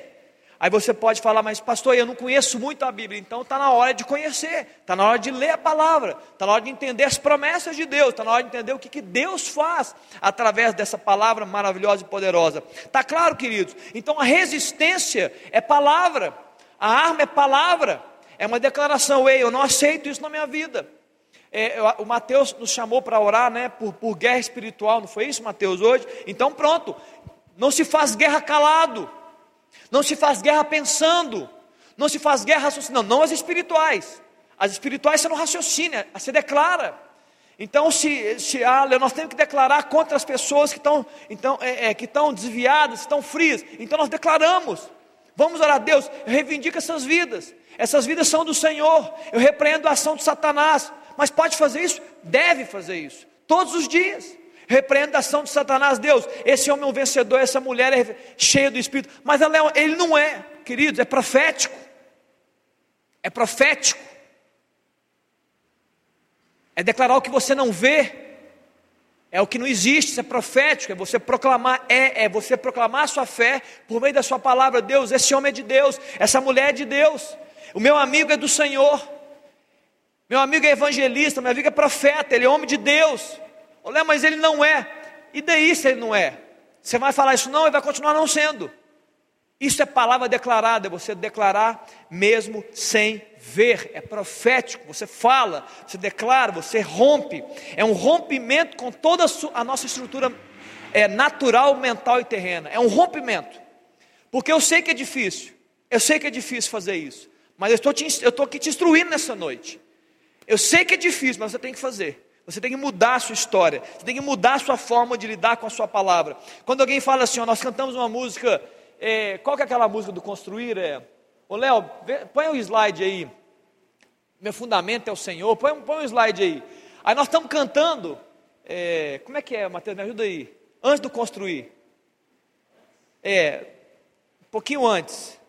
S1: Aí você pode falar, mas pastor, eu não conheço muito a Bíblia, então está na hora de conhecer, está na hora de ler a palavra, está na hora de entender as promessas de Deus, está na hora de entender o que, que Deus faz através dessa palavra maravilhosa e poderosa. Está claro, queridos? Então a resistência é palavra, a arma é palavra, é uma declaração, ei, eu não aceito isso na minha vida. É, o Mateus nos chamou para orar né, por, por guerra espiritual, não foi isso, Mateus, hoje? Então pronto, não se faz guerra calado. Não se faz guerra pensando, não se faz guerra raciocinando, não as espirituais. As espirituais você não raciocina, você declara. Então, se, se ah, nós temos que declarar contra as pessoas que estão, então, é, é, que estão desviadas, estão frias. Então nós declaramos. Vamos orar a Deus, eu reivindico essas vidas. Essas vidas são do Senhor. Eu repreendo a ação de Satanás. Mas pode fazer isso? Deve fazer isso. Todos os dias. Repreendação de Satanás, Deus, esse homem é um vencedor, essa mulher é cheia do Espírito, mas é, ele não é, queridos, é profético. É profético. É declarar o que você não vê. É o que não existe, isso é profético, é você proclamar, é, é você proclamar a sua fé por meio da sua palavra, Deus, esse homem é de Deus, essa mulher é de Deus, o meu amigo é do Senhor, meu amigo é evangelista, meu amigo é profeta, ele é homem de Deus. Olha, mas ele não é. E daí se ele não é? Você vai falar isso não, ele vai continuar não sendo. Isso é palavra declarada, é você declarar mesmo sem ver, é profético. Você fala, você declara, você rompe. É um rompimento com toda a nossa estrutura é, natural, mental e terrena. É um rompimento. Porque eu sei que é difícil, eu sei que é difícil fazer isso, mas eu estou, eu estou aqui te instruindo nessa noite. Eu sei que é difícil, mas você tem que fazer. Você tem que mudar a sua história, você tem que mudar a sua forma de lidar com a sua palavra. Quando alguém fala assim, ó, nós cantamos uma música, é, qual que é aquela música do construir? É, ô Léo, põe um slide aí. Meu fundamento é o Senhor, põe, põe um slide aí. Aí nós estamos cantando, é, como é que é, Mateus? Me ajuda aí. Antes do construir. É, um pouquinho antes.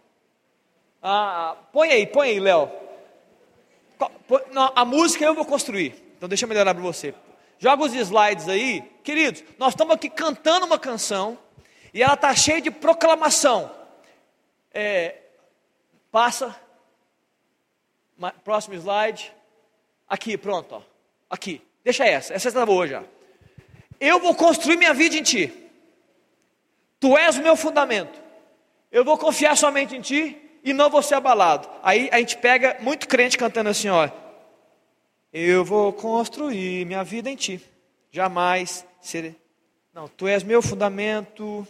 S1: Ah, põe aí, põe aí, Léo. A música eu vou construir. Então deixa eu melhorar para você. Joga os slides aí. Queridos, nós estamos aqui cantando uma canção e ela está cheia de proclamação. É, passa. Próximo slide. Aqui, pronto. Ó. Aqui. Deixa essa. Essa está boa já. Eu vou construir minha vida em ti. Tu és o meu fundamento. Eu vou confiar somente em ti e não vou ser abalado. Aí a gente pega muito crente cantando assim, ó. Eu vou construir minha vida em ti. Jamais serei. Não, tu és meu fundamento.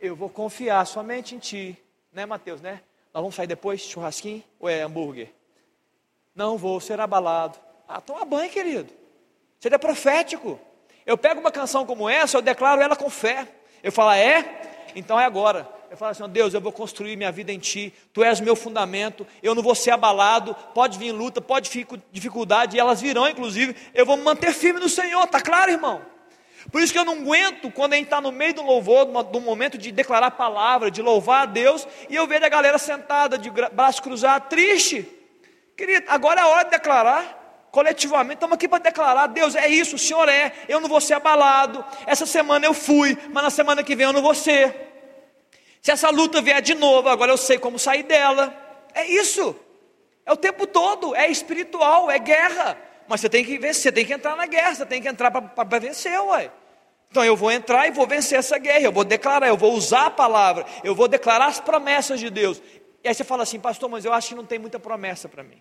S1: Eu vou confiar somente em ti. Né, Mateus, né? Nós vamos sair depois, churrasquinho ou é hambúrguer? Não vou ser abalado. Ah, toma banho, querido. Seria profético. Eu pego uma canção como essa, eu declaro ela com fé. Eu falo, é? Então é agora. Eu falo assim, Deus, eu vou construir minha vida em Ti, Tu és meu fundamento, eu não vou ser abalado, pode vir luta, pode vir dificuldade, e elas virão inclusive, eu vou me manter firme no Senhor, está claro irmão? Por isso que eu não aguento quando a gente está no meio do louvor, do momento de declarar a palavra, de louvar a Deus, e eu vejo a galera sentada de braço cruzado, triste. Querido, agora é a hora de declarar. Coletivamente, estamos aqui para declarar: Deus, é isso, o Senhor é, eu não vou ser abalado. Essa semana eu fui, mas na semana que vem eu não vou ser. Se essa luta vier de novo, agora eu sei como sair dela. É isso. É o tempo todo, é espiritual, é guerra. Mas você tem que vencer, você tem que entrar na guerra, você tem que entrar para vencer, uai. Então eu vou entrar e vou vencer essa guerra, eu vou declarar, eu vou usar a palavra, eu vou declarar as promessas de Deus. E aí você fala assim, pastor, mas eu acho que não tem muita promessa para mim.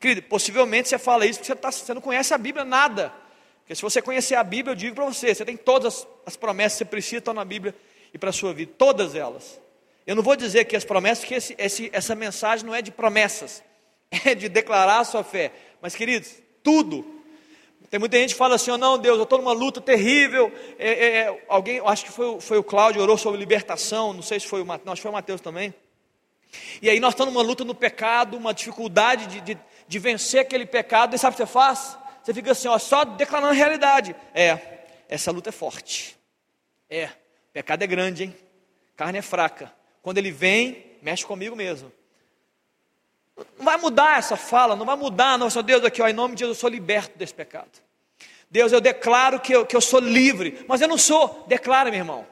S1: Querido, possivelmente você fala isso porque você, tá, você, não conhece a Bíblia nada. Porque se você conhecer a Bíblia, eu digo para você, você tem todas as, as promessas que você precisa estão na Bíblia e para a sua vida, todas elas. Eu não vou dizer que as promessas, que esse, esse, essa mensagem não é de promessas, é de declarar a sua fé. Mas, queridos, tudo. Tem muita gente que fala assim: oh, não, Deus, eu estou numa luta terrível. É, é, é, alguém, acho que foi, foi o Cláudio, orou sobre libertação. Não sei se foi o Mateus, acho que foi o Mateus também. E aí nós estamos numa luta no pecado, uma dificuldade de, de, de vencer aquele pecado. E sabe o que você faz? Você fica assim, ó, só declarando a realidade. É, essa luta é forte. É, Pecado é grande, hein? Carne é fraca. Quando ele vem, mexe comigo mesmo. Não vai mudar essa fala, não vai mudar, Senhor Deus, aqui, ó, em nome de Jesus, eu sou liberto desse pecado. Deus, eu declaro que eu, que eu sou livre, mas eu não sou. Declara, meu irmão.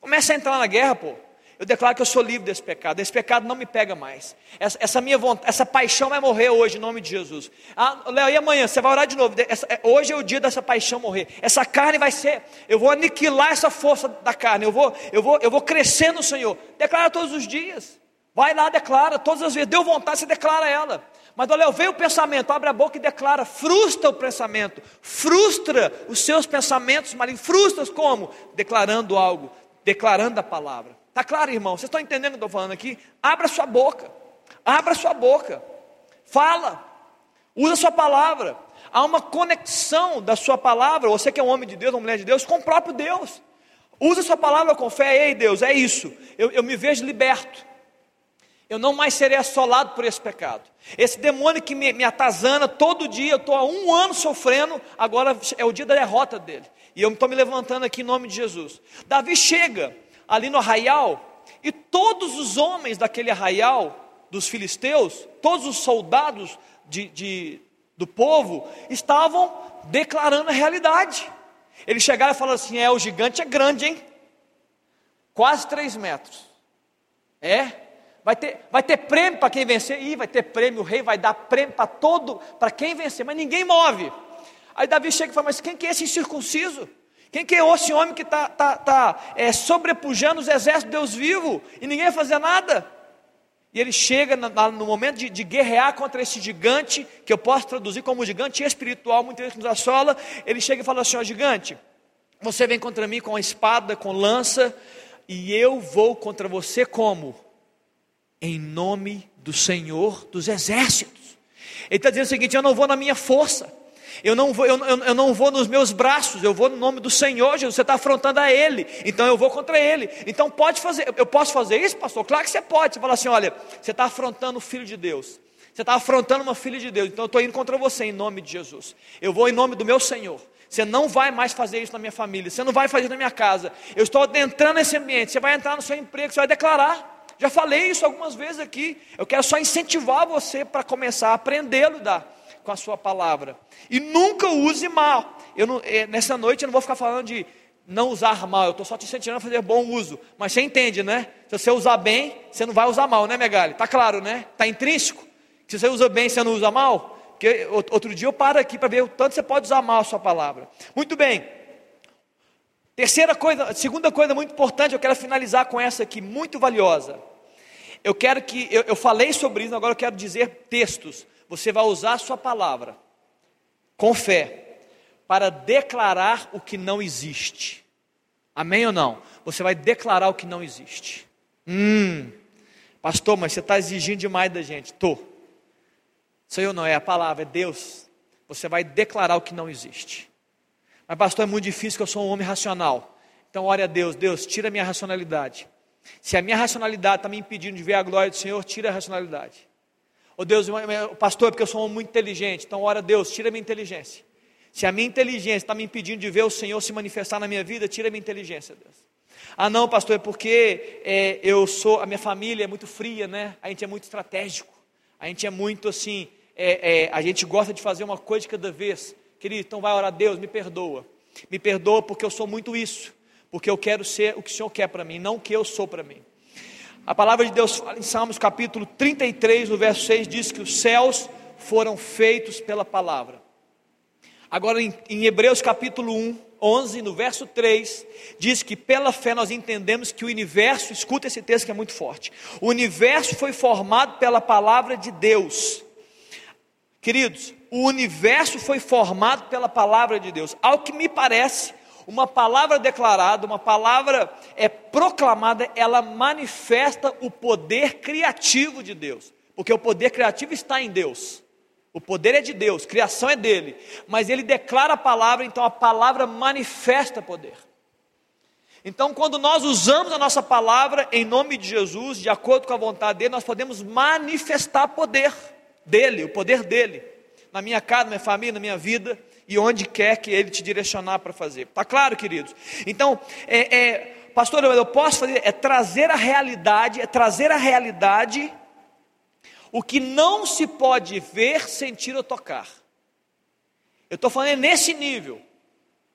S1: Começa a entrar na guerra, pô eu declaro que eu sou livre desse pecado. Esse pecado não me pega mais. Essa, essa minha vontade, essa paixão vai morrer hoje, em nome de Jesus. Ah, Léo, e amanhã? Você vai orar de novo. Essa, é, hoje é o dia dessa paixão morrer. Essa carne vai ser. Eu vou aniquilar essa força da carne. Eu vou, eu vou, eu vou crescer no Senhor. Declara todos os dias. Vai lá, declara todas as vezes. Deu vontade, você declara ela. Mas, Léo, veio o pensamento, abre a boca e declara. Frustra o pensamento. Frustra os seus pensamentos malignos. Frustra como? Declarando algo. Declarando a palavra. Está claro, irmão? Vocês estão entendendo o que eu estou falando aqui? Abra sua boca. Abra sua boca. Fala. Usa sua palavra. Há uma conexão da sua palavra, você que é um homem de Deus, uma mulher de Deus, com o próprio Deus. Usa sua palavra com fé. Ei, Deus, é isso. Eu, eu me vejo liberto. Eu não mais serei assolado por esse pecado. Esse demônio que me, me atazana todo dia, eu estou há um ano sofrendo, agora é o dia da derrota dele. E eu estou me levantando aqui em nome de Jesus. Davi chega ali no arraial, e todos os homens daquele arraial dos filisteus, todos os soldados de, de, do povo, estavam declarando a realidade. Eles chegaram e falaram assim: é, o gigante é grande, hein? Quase três metros. É? Vai ter, vai ter prêmio para quem vencer? Ih, vai ter prêmio, o rei vai dar prêmio para todo, para quem vencer, mas ninguém move. Aí Davi chega e fala: Mas quem que é esse incircunciso? Quem que é esse homem que está tá, tá, é, sobrepujando os exércitos de Deus vivo e ninguém fazer nada? E ele chega no momento de, de, guerrear contra esse gigante, que eu posso traduzir como gigante espiritual, muitas vezes nos assola. Ele chega e fala assim: ó, gigante, você vem contra mim com a espada, com lança, e eu vou contra você como? Em nome do Senhor dos exércitos. Ele está dizendo o seguinte: eu não vou na minha força. Eu não, vou, eu, eu, eu não vou nos meus braços, eu vou no nome do Senhor, Jesus. Você está afrontando a Ele, então eu vou contra Ele. Então pode fazer, eu posso fazer isso, pastor? Claro que você pode. Você fala assim: olha, você está afrontando o Filho de Deus. Você está afrontando uma filha de Deus, então eu estou indo contra você em nome de Jesus. Eu vou em nome do meu Senhor. Você não vai mais fazer isso na minha família, você não vai fazer isso na minha casa. Eu estou entrando nesse ambiente, você vai entrar no seu emprego, você vai declarar. Já falei isso algumas vezes aqui. Eu quero só incentivar você para começar a aprender a lidar com a sua palavra. E nunca use mal. Eu não, é, nessa noite eu não vou ficar falando de não usar mal, eu estou só te incentivando a fazer bom uso. Mas você entende, né? Se você usar bem, você não vai usar mal, né, Megali? Está claro, né? Está intrínseco. Se você usa bem, você não usa mal. Porque outro dia eu paro aqui para ver o tanto você pode usar mal a sua palavra. Muito bem. Terceira coisa, segunda coisa muito importante, eu quero finalizar com essa aqui, muito valiosa. Eu quero que, eu, eu falei sobre isso, agora eu quero dizer textos você vai usar a sua palavra com fé para declarar o que não existe. Amém ou não? Você vai declarar o que não existe. Hum, pastor, mas você está exigindo demais da gente. Sou eu não, é a palavra, é Deus. Você vai declarar o que não existe. Mas, pastor, é muito difícil que eu sou um homem racional. Então, ore a Deus, Deus, tira a minha racionalidade. Se a minha racionalidade está me impedindo de ver a glória do Senhor, tira a racionalidade. Oh Deus, pastor, é porque eu sou muito inteligente. Então, ora Deus, tira minha inteligência. Se a minha inteligência está me impedindo de ver o Senhor se manifestar na minha vida, tira minha inteligência, Deus. Ah, não, pastor, é porque é, eu sou, a minha família é muito fria, né? A gente é muito estratégico. A gente é muito assim, é, é, a gente gosta de fazer uma coisa de cada vez. Querido, então vai orar, Deus, me perdoa. Me perdoa porque eu sou muito isso. Porque eu quero ser o que o Senhor quer para mim, não o que eu sou para mim. A palavra de Deus fala em Salmos capítulo 33, no verso 6, diz que os céus foram feitos pela palavra. Agora, em, em Hebreus capítulo 1, 11, no verso 3, diz que pela fé nós entendemos que o universo, escuta esse texto que é muito forte, o universo foi formado pela palavra de Deus. Queridos, o universo foi formado pela palavra de Deus. Ao que me parece, uma palavra declarada, uma palavra é proclamada, ela manifesta o poder criativo de Deus, porque o poder criativo está em Deus. O poder é de Deus, criação é dele, mas ele declara a palavra, então a palavra manifesta poder. Então, quando nós usamos a nossa palavra em nome de Jesus, de acordo com a vontade dele, nós podemos manifestar poder dele, o poder dele, na minha casa, na minha família, na minha vida e onde quer que ele te direcionar para fazer. Está claro, queridos? Então, é, é, pastor, eu posso fazer, é trazer a realidade, é trazer a realidade o que não se pode ver, sentir ou tocar. Eu estou falando nesse nível.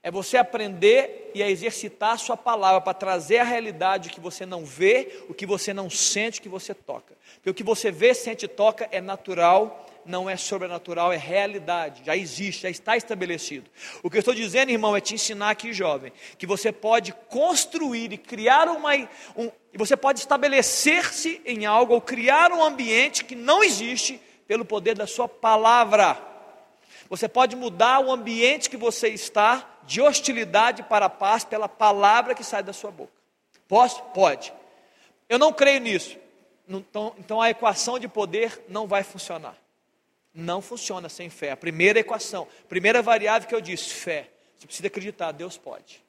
S1: É você aprender e a exercitar a sua palavra para trazer a realidade que você não vê, o que você não sente, o que você toca. Porque o que você vê, sente e toca é natural não é sobrenatural, é realidade, já existe, já está estabelecido. O que eu estou dizendo, irmão, é te ensinar aqui, jovem, que você pode construir e criar uma. Um, você pode estabelecer-se em algo ou criar um ambiente que não existe pelo poder da sua palavra. Você pode mudar o ambiente que você está de hostilidade para paz pela palavra que sai da sua boca. Posso? Pode. Eu não creio nisso. Então, então a equação de poder não vai funcionar. Não funciona sem fé. A primeira equação, a primeira variável que eu disse, fé. Você precisa acreditar, Deus pode.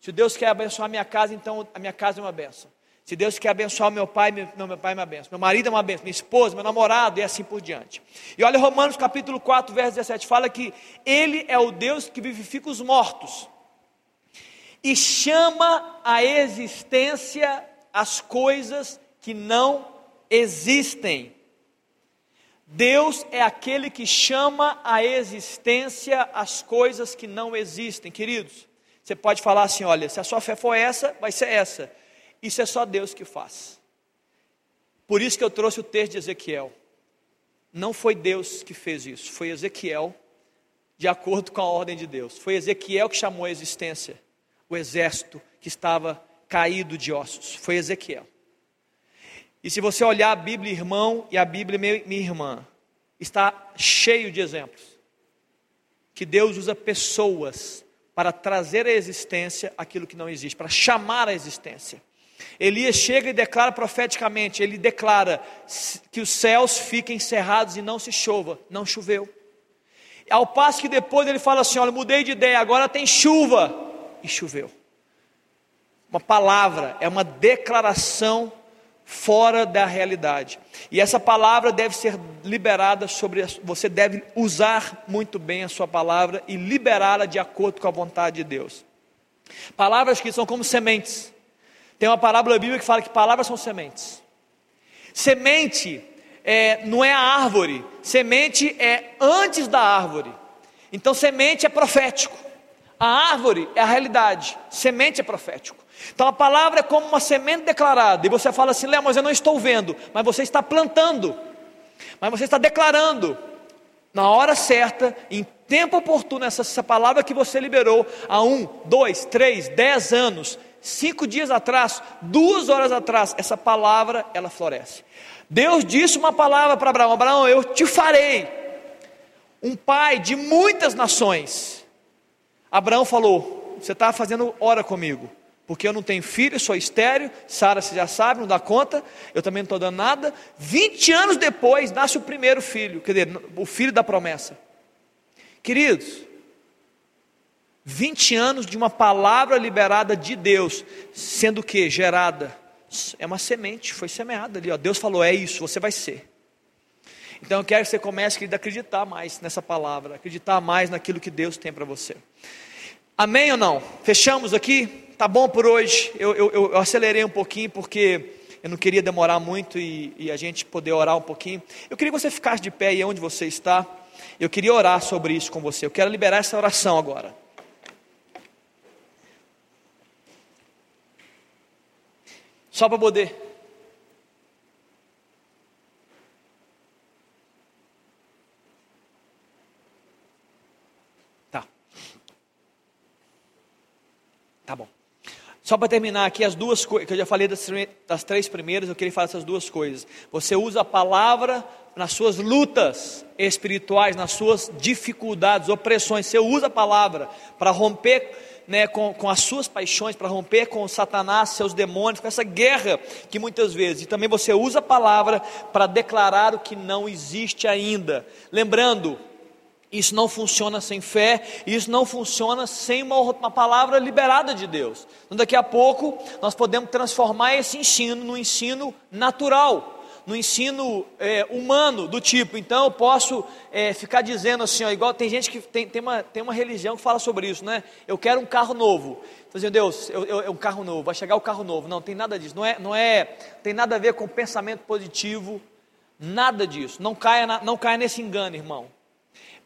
S1: Se Deus quer abençoar minha casa, então a minha casa é uma benção. Se Deus quer abençoar meu pai, meu, meu pai é uma benção. Meu marido é uma benção, minha esposa, meu namorado e assim por diante. E olha Romanos capítulo 4, verso 17, fala que Ele é o Deus que vivifica os mortos e chama a existência as coisas que não existem. Deus é aquele que chama à existência as coisas que não existem, queridos. Você pode falar assim: olha, se a sua fé for essa, vai ser essa. Isso é só Deus que faz. Por isso que eu trouxe o texto de Ezequiel. Não foi Deus que fez isso, foi Ezequiel, de acordo com a ordem de Deus. Foi Ezequiel que chamou a existência o exército que estava caído de ossos. Foi Ezequiel. E se você olhar a Bíblia, irmão, e a Bíblia, minha irmã, está cheio de exemplos. Que Deus usa pessoas para trazer à existência aquilo que não existe, para chamar à existência. Elias chega e declara profeticamente: ele declara que os céus fiquem cerrados e não se chova, não choveu. Ao passo que depois ele fala assim: olha, mudei de ideia, agora tem chuva, e choveu. Uma palavra, é uma declaração fora da realidade. E essa palavra deve ser liberada sobre você deve usar muito bem a sua palavra e liberá-la de acordo com a vontade de Deus. Palavras que são como sementes. Tem uma parábola bíblica que fala que palavras são sementes. Semente é, não é a árvore, semente é antes da árvore. Então semente é profético. A árvore é a realidade, semente é profético. Então a palavra é como uma semente declarada, e você fala assim, Léo, mas eu não estou vendo, mas você está plantando, mas você está declarando, na hora certa, em tempo oportuno, essa, essa palavra que você liberou há um, dois, três, dez anos, cinco dias atrás, duas horas atrás, essa palavra ela floresce. Deus disse uma palavra para Abraão: Abraão, eu te farei um pai de muitas nações. Abraão falou: Você está fazendo hora comigo porque eu não tenho filho, sou estéreo, Sara você já sabe, não dá conta, eu também não estou dando nada. 20 anos depois nasce o primeiro filho, quer dizer, o filho da promessa. Queridos, 20 anos de uma palavra liberada de Deus, sendo que gerada, é uma semente, foi semeada ali, ó. Deus falou: é isso, você vai ser. Então eu quero que você comece querido, a acreditar mais nessa palavra, acreditar mais naquilo que Deus tem para você. Amém ou não? Fechamos aqui? Tá bom por hoje? Eu, eu, eu acelerei um pouquinho porque eu não queria demorar muito e, e, a gente poder orar um pouquinho. Eu queria que você ficasse de pé aí onde você está. Eu queria orar sobre isso com você. Eu quero liberar essa oração agora. Só para poder Tá bom. Só para terminar aqui, as duas coisas, que eu já falei das, das, três primeiras, eu queria falar essas duas coisas. Você usa a palavra nas suas lutas espirituais, nas suas dificuldades, opressões. Você usa a palavra para romper né, com, com as suas paixões, para romper com Satanás, seus demônios, com essa guerra que muitas vezes. E também você usa a palavra para declarar o que não existe ainda. Lembrando, isso não funciona sem fé, isso não funciona sem uma, uma, palavra liberada de Deus. Então, daqui a pouco, nós podemos transformar esse ensino no ensino natural, no ensino é, humano, do tipo. Então, eu posso é, ficar dizendo assim, ó, igual tem gente que tem, tem, uma, tem uma religião que fala sobre isso, né? Eu quero um carro novo. Então, Deus, eu, eu, um carro novo, vai chegar o carro novo. Não, tem nada disso. Não é, não é, tem nada a ver com pensamento positivo, nada disso. Não caia, na, não caia nesse engano, irmão.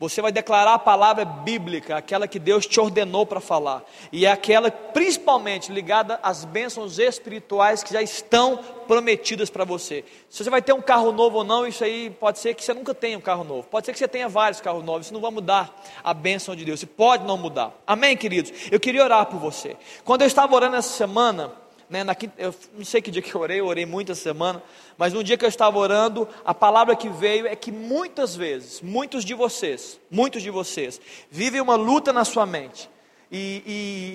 S1: Você vai declarar a palavra bíblica, aquela que Deus te ordenou para falar, e é aquela principalmente ligada às bênçãos espirituais que já estão prometidas para você. Se você vai ter um carro novo ou não, isso aí pode ser que você nunca tenha um carro novo, pode ser que você tenha vários carros novos, isso não vai mudar a bênção de Deus, isso pode não mudar. Amém, queridos? Eu queria orar por você. Quando eu estava orando essa semana, né, na quinta, eu não sei que dia que eu orei, eu orei muito essa semana, mas no dia que eu estava orando, a palavra que veio é que muitas vezes, muitos de vocês, muitos de vocês, vivem uma luta na sua mente. E,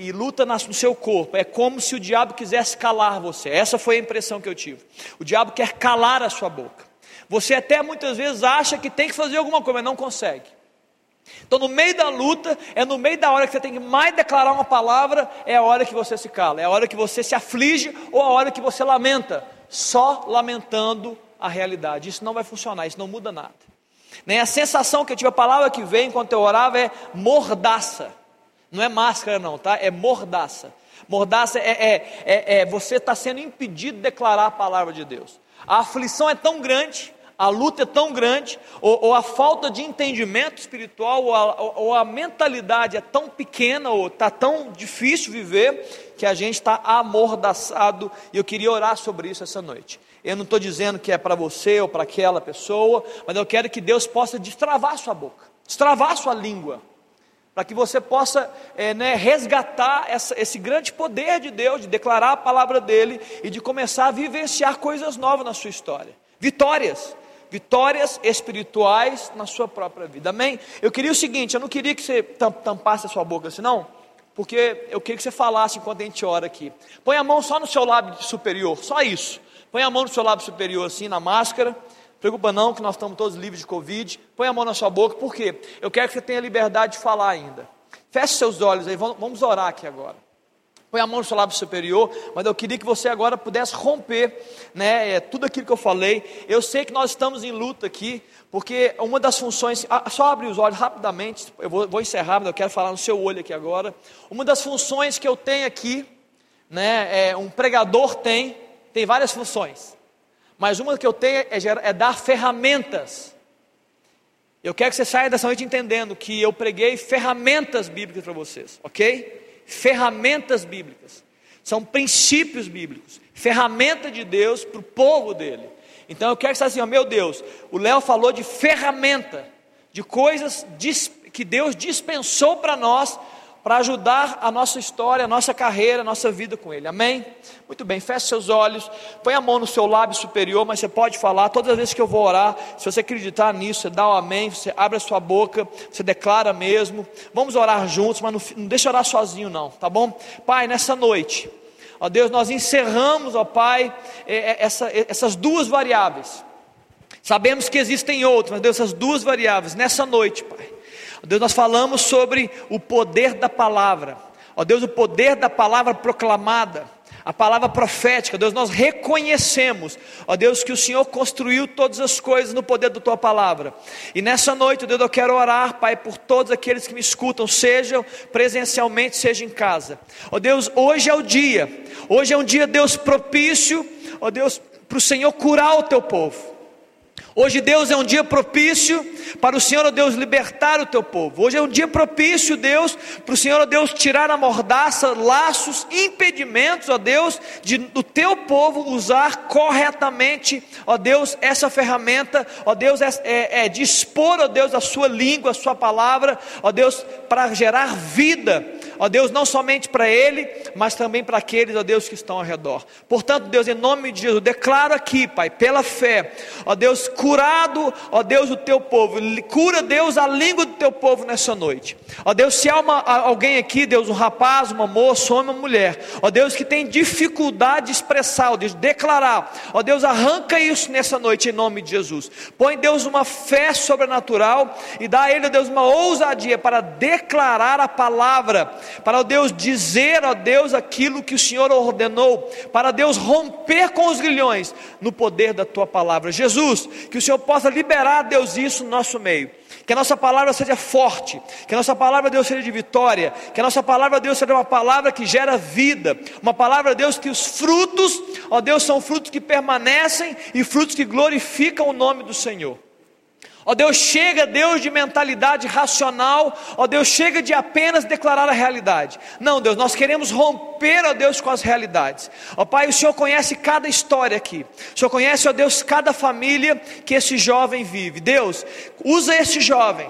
S1: e, e luta no seu corpo, é como se o diabo quisesse calar você. Essa foi a impressão que eu tive. O diabo quer calar a sua boca. Você até muitas vezes acha que tem que fazer alguma coisa, mas não consegue. Então, no meio da luta, é no meio da hora que você tem que mais declarar uma palavra, é a hora que você se cala, é a hora que você se aflige ou a hora que você lamenta, só lamentando a realidade. Isso não vai funcionar, isso não muda nada. Nem a sensação que eu tive, a palavra que veio enquanto eu orava é mordaça. Não é máscara, não, tá? É mordaça. Mordaça é, é, é, é você está sendo impedido de declarar a palavra de Deus. A aflição é tão grande a luta é tão grande, ou, ou a falta de entendimento espiritual, ou a, ou a mentalidade é tão pequena, ou está tão difícil viver, que a gente está amordaçado, e eu queria orar sobre isso essa noite. Eu não estou dizendo que é para você ou para aquela pessoa, mas eu quero que Deus possa destravar sua boca, destravar sua língua, para que você possa é, né, resgatar essa, esse grande poder de Deus, de declarar a palavra dele e de começar a vivenciar coisas novas na sua história, vitórias vitórias espirituais na sua própria vida. Amém? Eu queria o seguinte, eu não queria que você tampasse a sua boca assim, não, porque eu queria que você falasse enquanto a gente ora aqui. Põe a mão só no seu lábio superior, só isso. Põe a mão no seu lábio superior assim, na máscara. Preocupa não, que nós estamos todos livres de Covid. Põe a mão na sua boca, por quê? Eu quero que você tenha liberdade de falar ainda. Feche seus olhos aí, vamos orar aqui agora. Põe a mão no seu lábio superior, mas eu queria que você agora pudesse romper né, é, tudo aquilo que eu falei. Eu sei que nós estamos em luta aqui, porque uma das funções, ah, só abre os olhos rapidamente, eu vou, vou encerrar, mas eu quero falar no seu olho aqui agora. Uma das funções que eu tenho aqui, né, é, um pregador tem, tem várias funções, mas uma que eu tenho é, é dar ferramentas. Eu quero que você saia dessa noite entendendo que eu preguei ferramentas bíblicas para vocês, ok? Ferramentas bíblicas, são princípios bíblicos, ferramenta de Deus para o povo dele. Então eu quero que você assim, ó, meu Deus, o Léo falou de ferramenta, de coisas que Deus dispensou para nós para ajudar a nossa história, a nossa carreira, a nossa vida com Ele. Amém? Muito bem, feche seus olhos, põe a mão no seu lábio superior, mas você pode falar todas as vezes que eu vou orar. Se você acreditar nisso, você dá o um amém, você abre a sua boca, você declara mesmo. Vamos orar juntos, mas não, não deixa orar sozinho, não, tá bom? Pai, nessa noite, ó Deus, nós encerramos, ó Pai, essa, essas duas variáveis. Sabemos que existem outras, mas Deus, essas duas variáveis, nessa noite, Pai. Deus, nós falamos sobre o poder da palavra. Ó Deus, o poder da palavra proclamada, a palavra profética, Deus, nós reconhecemos, ó Deus, que o Senhor construiu todas as coisas no poder da tua palavra. E nessa noite, Deus, eu quero orar, Pai, por todos aqueles que me escutam, sejam presencialmente, seja em casa. Ó Deus, hoje é o dia, hoje é um dia, Deus, propício, ó Deus, para o Senhor curar o teu povo. Hoje, Deus, é um dia propício para o Senhor, ó Deus, libertar o teu povo. Hoje é um dia propício, Deus, para o Senhor, ó Deus, tirar a mordaça, laços, impedimentos, ó Deus, de, do teu povo usar corretamente, ó Deus, essa ferramenta, ó Deus, é, é, é dispor, ó Deus, a sua língua, a sua palavra, ó Deus, para gerar vida, ó Deus, não somente para ele, mas também para aqueles, ó Deus, que estão ao redor. Portanto, Deus, em nome de Jesus, declaro aqui, Pai, pela fé, ó Deus, curado, ó Deus, o teu povo, cura, Deus, a língua do teu povo nessa noite. Ó Deus, se há uma, alguém aqui, Deus, um rapaz, uma moça, homem, uma mulher, ó Deus, que tem dificuldade de expressar, ó Deus, declarar, ó Deus, arranca isso nessa noite em nome de Jesus. Põe, Deus, uma fé sobrenatural e dá a ele, ó Deus, uma ousadia para declarar a palavra, para, Deus, dizer, ó Deus, aquilo que o Senhor ordenou, para Deus romper com os grilhões no poder da tua palavra. Jesus, que que o Senhor possa liberar, Deus, isso no nosso meio. Que a nossa palavra seja forte, que a nossa palavra, Deus, seja de vitória, que a nossa palavra, Deus, seja uma palavra que gera vida, uma palavra, Deus, que os frutos, ó Deus, são frutos que permanecem e frutos que glorificam o nome do Senhor. Ó Deus, chega, Deus, de mentalidade racional, ó Deus, chega de apenas declarar a realidade. Não, Deus, nós queremos romper, ó Deus, com as realidades. Ó Pai, o Senhor conhece cada história aqui. O Senhor conhece, ó Deus, cada família que esse jovem vive. Deus, usa esse jovem.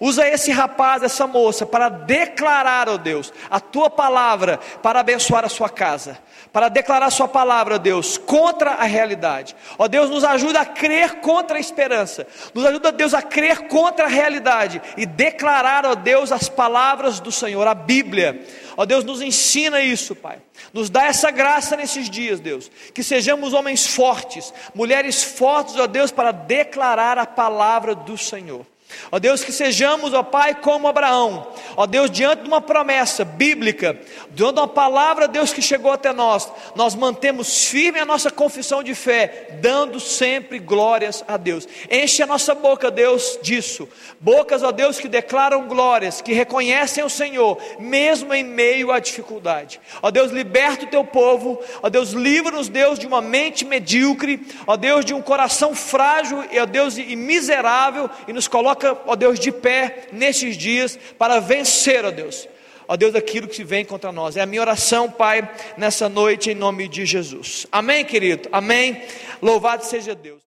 S1: Usa esse rapaz, essa moça, para declarar, ó Deus, a tua palavra, para abençoar a sua casa para declarar Sua palavra, Deus, contra a realidade. Ó Deus, nos ajuda a crer contra a esperança, nos ajuda, Deus, a crer contra a realidade e declarar, ó Deus, as palavras do Senhor, a Bíblia. Ó Deus, nos ensina isso, Pai. Nos dá essa graça nesses dias, Deus. Que sejamos homens fortes, mulheres fortes, ó Deus, para declarar a palavra do Senhor. Ó Deus, que sejamos, ó Pai, como Abraão, ó Deus, diante de uma promessa bíblica, diante de uma palavra, Deus, que chegou até nós, nós mantemos firme a nossa confissão de fé, dando sempre glórias a Deus. Enche a nossa boca, Deus, disso. Bocas, ó Deus, que declaram glórias, que reconhecem o Senhor, mesmo em meio à dificuldade. Ó Deus, liberta o teu povo, ó Deus, livra-nos, Deus, de uma mente medíocre, ó Deus, de um coração frágil, ó Deus, e miserável, e nos coloca coloca, ó Deus, de pé nesses dias para vencer, ó Deus, ó Deus, aquilo que vem contra nós. É a minha oração, Pai, nessa noite, em nome de Jesus. Amém, querido? Amém. Louvado seja Deus.